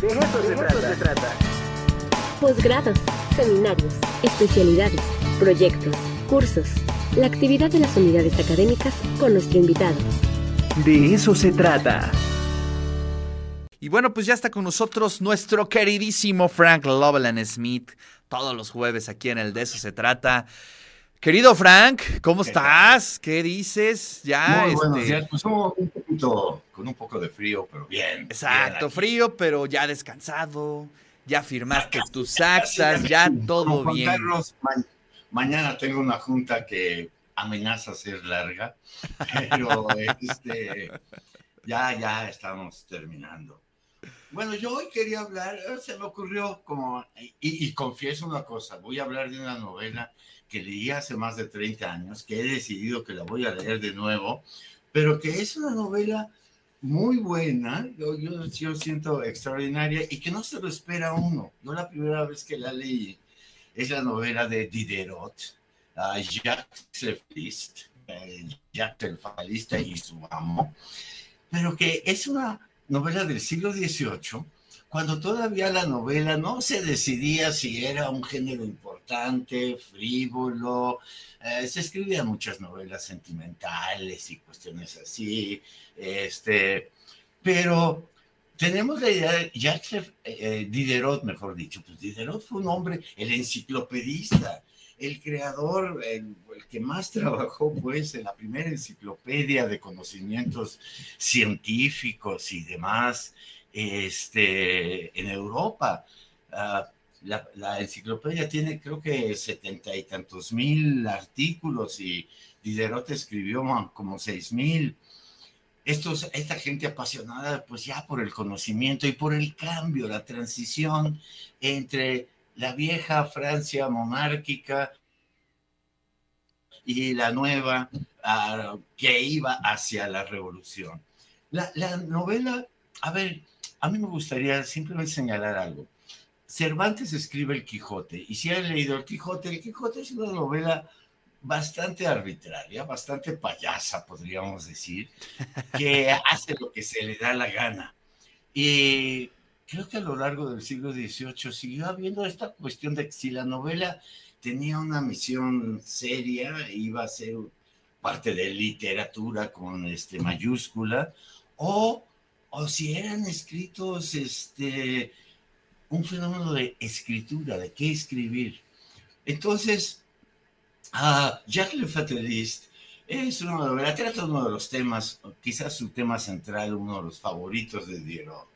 De eso, se, trata. se trata. Posgrados, seminarios, especialidades, proyectos, cursos, la actividad de las unidades académicas con nuestro invitado. De eso se trata. Y bueno, pues ya está con nosotros nuestro queridísimo Frank Loveland Smith, todos los jueves aquí en el De eso se trata. Querido Frank, ¿cómo estás? ¿Qué dices? Ya, Muy buenos días. Pues un poquito, con un poco de frío, pero bien. Exacto, bien frío, pero ya descansado. Ya firmaste tus actas, ya todo Como Juan bien. Carlos, ma- mañana tengo una junta que amenaza ser larga, pero este, ya, ya estamos terminando. Bueno, yo hoy quería hablar, eh, se me ocurrió como, y, y confieso una cosa, voy a hablar de una novela que leí hace más de 30 años, que he decidido que la voy a leer de nuevo, pero que es una novela muy buena, yo, yo, yo siento extraordinaria y que no se lo espera uno. Yo la primera vez que la leí es la novela de Diderot, a Jacques Le Flist, eh, Jacques el Fatalista y su amo, pero que es una novela del siglo XVIII, cuando todavía la novela no se decidía si era un género importante, frívolo, eh, se escribían muchas novelas sentimentales y cuestiones así, este, pero tenemos la idea de Jacques Le- eh, Diderot, mejor dicho, pues Diderot fue un hombre, el enciclopedista, el creador, el, el que más trabajó pues en la primera enciclopedia de conocimientos científicos y demás este, en Europa. Ah, la, enciclopedia tiene creo que setenta y tantos mil artículos y Diderot escribió como seis mil. Estos, esta gente apasionada pues ya por el conocimiento y por el cambio, la transición entre la vieja Francia monárquica y la nueva ah, que iba hacia la revolución. La novela, a ver, a mí me gustaría simplemente señalar algo. Cervantes escribe El Quijote, y si han leído El Quijote, El Quijote es una novela bastante arbitraria, bastante payasa, podríamos decir, que hace lo que se le da la gana. Y creo que a lo largo del siglo XVIII siguió habiendo esta cuestión de que si la novela tenía una misión seria, iba a ser parte de literatura con este mayúscula, o, o si eran escritos este, un fenómeno de escritura, de qué escribir. Entonces, uh, Jacques Le Fataliste es una novela, trata uno de los temas, quizás su tema central, uno de los favoritos de Diderot,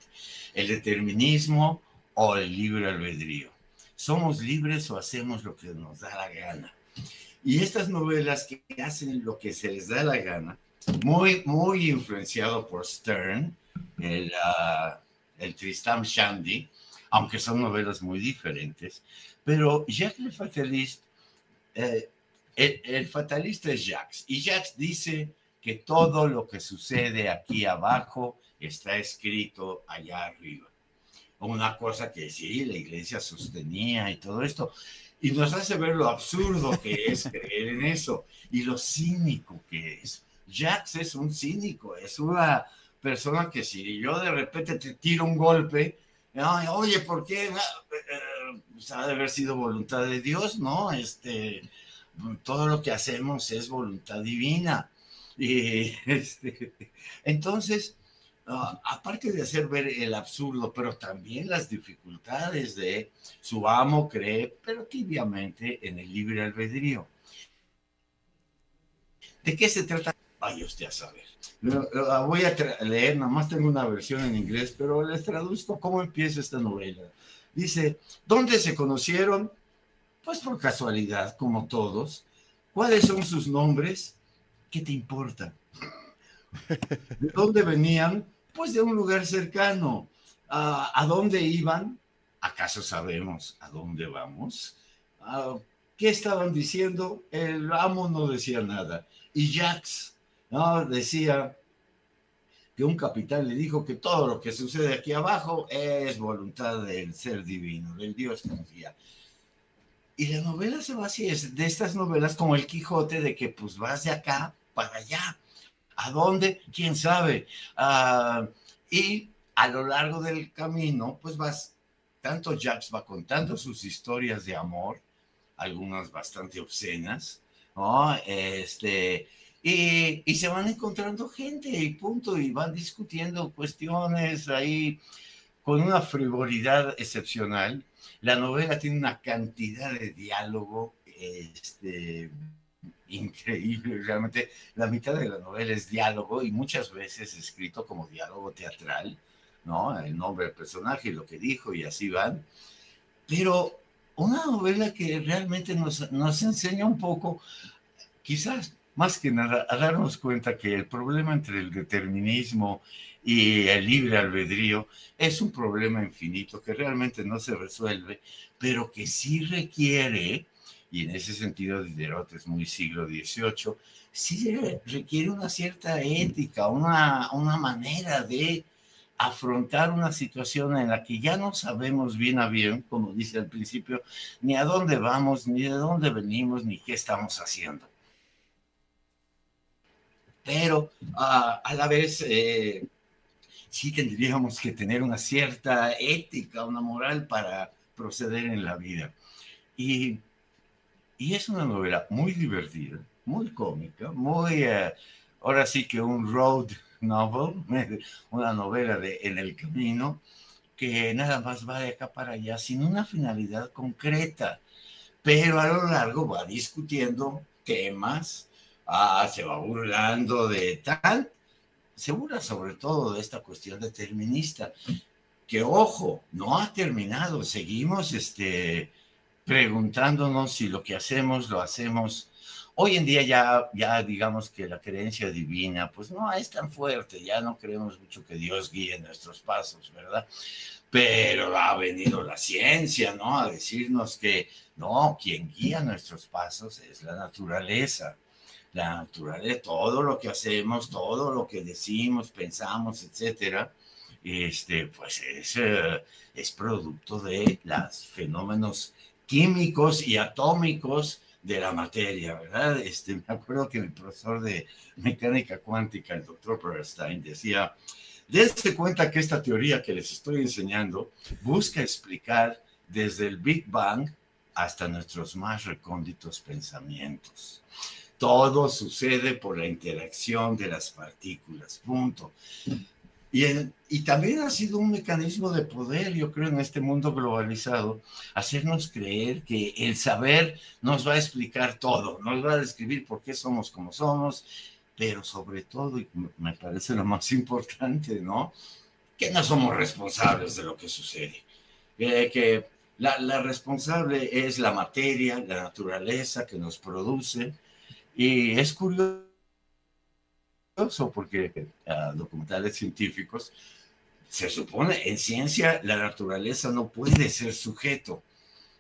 el determinismo o el libre albedrío. Somos libres o hacemos lo que nos da la gana. Y estas novelas que hacen lo que se les da la gana, muy, muy influenciado por Stern, el, uh, el Tristam Shandy, aunque son novelas muy diferentes, pero Jacques Le Fataliste, eh, el, el, fatalista es Jacques, y Jacques dice que todo lo que sucede aquí abajo está escrito allá arriba. Una cosa que sí, la iglesia sostenía y todo esto, y nos hace ver lo absurdo que es creer en eso y lo cínico que es. Jacques es un cínico, es una persona que si yo de repente te tiro un golpe, oye, ¿por qué? Pues ha de haber sido voluntad de Dios, ¿no? Este, todo lo que hacemos es voluntad divina. Y este, entonces, uh, aparte de hacer ver el absurdo, pero también las dificultades de su amo cree, pero tibiamente, en el libre albedrío. ¿De qué se trata? Vaya usted a saber. La voy a leer, nada más tengo una versión en inglés, pero les traduzco cómo empieza esta novela. Dice, ¿dónde se conocieron? Pues por casualidad, como todos. ¿Cuáles son sus nombres? ¿Qué te importa? ¿De dónde venían? Pues de un lugar cercano. ¿A, a dónde iban? ¿Acaso sabemos a dónde vamos? ¿A ¿Qué estaban diciendo? El amo no decía nada. Y Jacques ¿no? decía que un capitán le dijo que todo lo que sucede aquí abajo es voluntad del ser divino, del Dios que nos guía. Y la novela se va así, es de estas novelas como El Quijote, de que pues vas de acá para allá. ¿A dónde? ¿Quién sabe? Uh, y a lo largo del camino, pues vas, tanto Jacques va contando sus historias de amor, algunas bastante obscenas, ¿no? Este, y, y, se van encontrando gente y punto, y van discutiendo cuestiones ahí con una frivolidad excepcional. La novela tiene una cantidad de diálogo este, increíble, realmente la mitad de la novela es diálogo y muchas veces escrito como diálogo teatral, ¿no? El nombre del personaje lo que dijo y así van. Pero una novela que realmente nos, nos enseña un poco, quizás más que nada, a darnos cuenta que el problema entre el determinismo y el libre albedrío es un problema infinito que realmente no se resuelve, pero que sí requiere, y en ese sentido Diderot es muy siglo XVIII, sí requiere una cierta ética, una, una manera de afrontar una situación en la que ya no sabemos bien a bien, como dice al principio, ni a dónde vamos, ni de dónde venimos, ni qué estamos haciendo. Pero uh, a la vez eh, sí tendríamos que tener una cierta ética, una moral para proceder en la vida. Y, y es una novela muy divertida, muy cómica, muy, uh, ahora sí que un road novel, una novela de En el Camino, que nada más va de acá para allá sin una finalidad concreta, pero a lo largo va discutiendo temas, ah, se va burlando de tal, se burla sobre todo de esta cuestión determinista, que ojo, no ha terminado, seguimos este, preguntándonos si lo que hacemos lo hacemos Hoy en día ya, ya digamos que la creencia divina, pues no es tan fuerte, ya no creemos mucho que Dios guíe nuestros pasos, ¿verdad? Pero ha venido la ciencia, ¿no? A decirnos que no, quien guía nuestros pasos es la naturaleza. La naturaleza, todo lo que hacemos, todo lo que decimos, pensamos, etcétera, este, pues es, eh, es producto de los fenómenos químicos y atómicos de la materia, ¿verdad? Este, me acuerdo que el profesor de mecánica cuántica, el doctor Bernstein, decía, dense cuenta que esta teoría que les estoy enseñando busca explicar desde el Big Bang hasta nuestros más recónditos pensamientos. Todo sucede por la interacción de las partículas, punto. Y, también ha sido un mecanismo de poder, yo creo, en este mundo globalizado, hacernos creer que el saber nos va a explicar todo, nos va a describir por qué somos como somos, pero sobre todo, y me parece lo más importante, ¿no? Que no somos responsables de lo que sucede. que la, la responsable es la materia, la naturaleza que nos produce. Y es curioso porque uh, documentales científicos, se supone en ciencia la naturaleza no puede ser sujeto,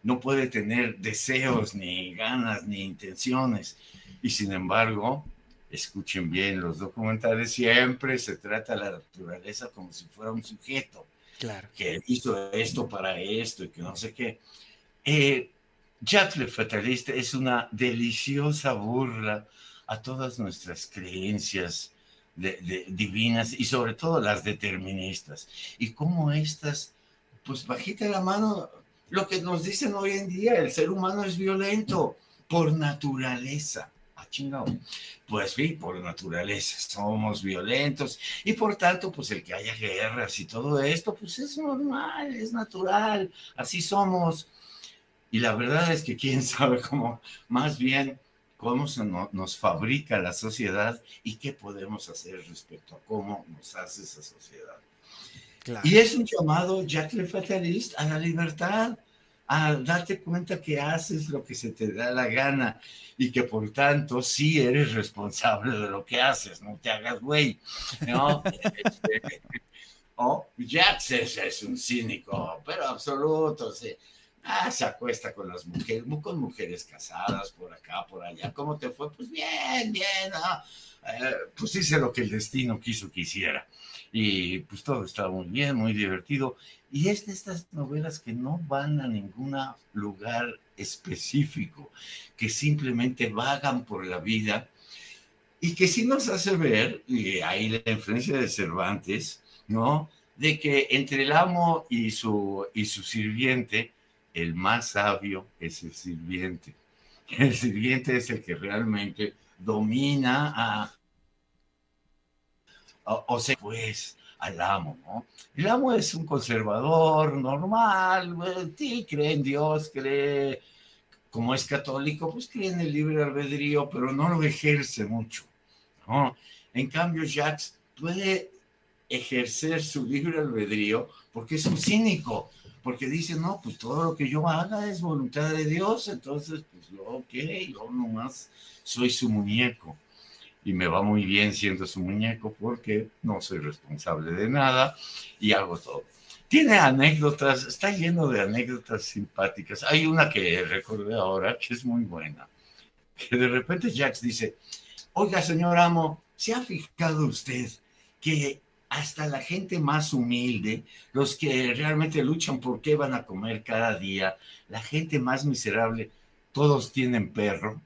no puede tener deseos, ni ganas, ni intenciones. Y sin embargo, escuchen bien, los documentales siempre se trata a la naturaleza como si fuera un sujeto. Claro. Que hizo esto para esto y que no sé qué. Eh, Jack le Fatalista es una deliciosa burla a todas nuestras creencias de, divinas y sobre todo las deterministas. Y cómo estas, pues bajita la mano, lo que nos dicen hoy en día, el ser humano es violento por naturaleza. Ah, chingado. Pues sí, por naturaleza somos violentos y por tanto, pues el que haya guerras y todo esto, pues es normal, es natural, así somos. Y la verdad es que quién sabe cómo, más bien cómo se nos fabrica la sociedad y qué podemos hacer respecto a cómo nos hace esa sociedad. Y es un llamado, Jack Le Fatalist, a la libertad, a darte cuenta que haces lo que se te da la gana y que por tanto sí eres responsable de lo que haces, no te hagas güey. ¿no? Este, oh, Jack es, es, un cínico, pero absoluto. Sí Ah, se acuesta con las mujeres, con mujeres casadas por acá, por allá. ¿Cómo te fue? Pues bien, bien. Ah, eh, pues hice lo que el destino quiso que hiciera. Y pues todo estaba muy bien, muy divertido. Y es de estas novelas que no van a ningún lugar específico, que simplemente vagan por la vida y que sí nos hace ver, y ahí la influencia de Cervantes, ¿no? de que entre el amo y su, y su sirviente, el más sabio es el sirviente. El sirviente es el que realmente domina a, o, sea, pues, al amo, ¿no? El amo es un conservador normal, sí, cree en Dios, cree, como es católico, pues cree en el libre albedrío, pero no lo ejerce mucho, ¿no? En cambio, Jacques puede ejercer su libre albedrío porque es un cínico, porque dice, no, pues todo lo que yo haga es voluntad de Dios, entonces, pues yo, ok, yo nomás soy su muñeco y me va muy bien siendo su muñeco porque no soy responsable de nada y hago todo. Tiene anécdotas, está lleno de anécdotas simpáticas. Hay una que recordé ahora que es muy buena, que de repente Jax dice, oiga señor amo, ¿se ha fijado usted que hasta la gente más humilde, los que realmente luchan por qué van a comer cada día, la gente más miserable, todos tienen perro?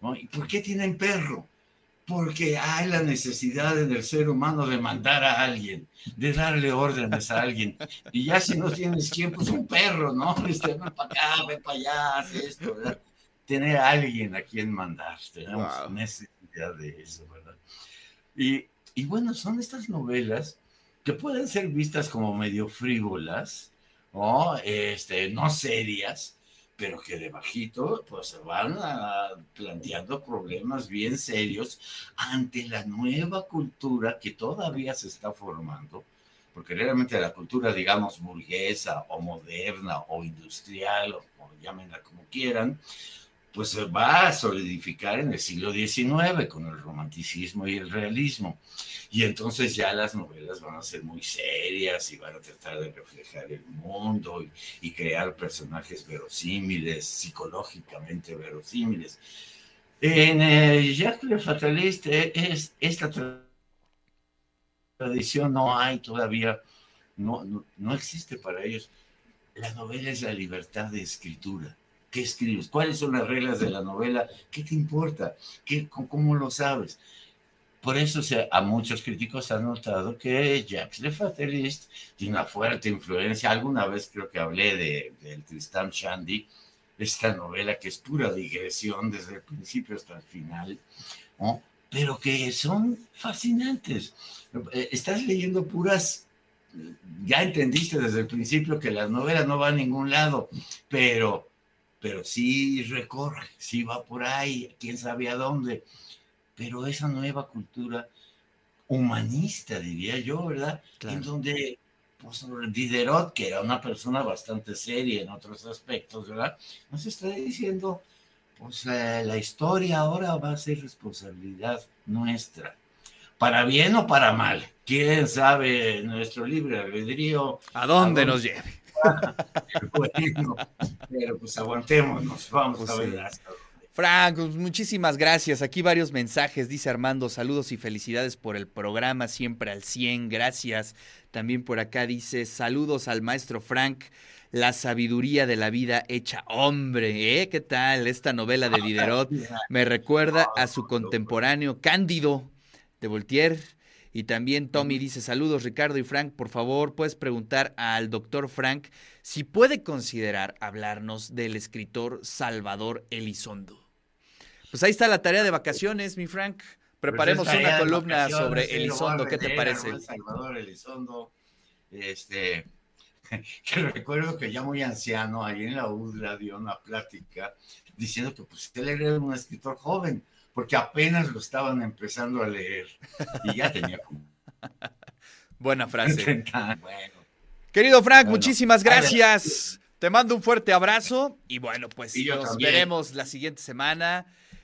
¿no? ¿Y por qué tienen perro? porque hay la necesidad en el ser humano de mandar a alguien, de darle órdenes a alguien. Y ya si no tienes quien, pues un perro, ¿no? Este, ven para acá, ven para allá, haz esto, ¿verdad? Tener a alguien a quien mandar, tenemos wow. necesidad de eso, ¿verdad? Y, y bueno, son estas novelas que pueden ser vistas como medio frívolas, ¿no? Este, no serias, pero que de bajito pues se van planteando problemas bien serios ante la nueva cultura que todavía se está formando, porque realmente la cultura, digamos, burguesa o moderna o industrial, o, o llámenla como quieran, pues se va a solidificar en el siglo XIX con el romanticismo y el realismo. Y entonces ya las novelas van a ser muy serias y van a tratar de reflejar el mundo y, crear personajes verosímiles, psicológicamente verosímiles. En eh, Jacques Le Fataliste es, esta tradición no hay todavía, no, no, no existe para ellos. La novela es la libertad de escritura. ¿Qué escribes? ¿Cuáles son las reglas de la novela? ¿Qué te importa? ¿Qué, ¿Cómo lo sabes? Por eso se, a muchos críticos han notado que Jacques Le Fatalist tiene una fuerte influencia. Alguna vez creo que hablé de, del Tristan Shandy, esta novela que es pura digresión desde el principio hasta el final, ¿no? pero que son fascinantes. Estás leyendo puras ya entendiste desde el principio que la novela no va a ningún lado, pero, pero sí recorre, sí va por ahí, quién sabe a dónde pero esa nueva cultura humanista, diría yo, ¿verdad? Claro. En donde pues, Diderot, que era una persona bastante seria en otros aspectos, ¿verdad? Nos está diciendo, pues eh, la historia ahora va a ser responsabilidad nuestra, para bien o para mal. ¿Quién sabe nuestro libre albedrío? ¿A dónde, ¿a dónde? nos lleve? Bueno, pero pues aguantémonos, vamos pues a ver sí. Frank, pues muchísimas gracias. Aquí varios mensajes. Dice Armando, saludos y felicidades por el programa, siempre al 100. Gracias. También por acá dice, saludos al maestro Frank, la sabiduría de la vida hecha hombre. ¿eh? ¿Qué tal? Esta novela de Diderot me recuerda a su contemporáneo Cándido de Voltaire. Y también Tommy dice, saludos Ricardo y Frank, por favor, puedes preguntar al doctor Frank si puede considerar hablarnos del escritor Salvador Elizondo. Pues ahí está la tarea de vacaciones, mi Frank. Preparemos pues una columna sobre Elizondo, ¿qué te parece? Salvador Elizondo, este, que recuerdo que ya muy anciano, ahí en la UDLA dio una plática diciendo que pues él era un escritor joven, porque apenas lo estaban empezando a leer y ya tenía como... Buena frase. bueno. Querido Frank, bueno, muchísimas gracias. Te mando un fuerte abrazo y bueno, pues y nos también. veremos la siguiente semana.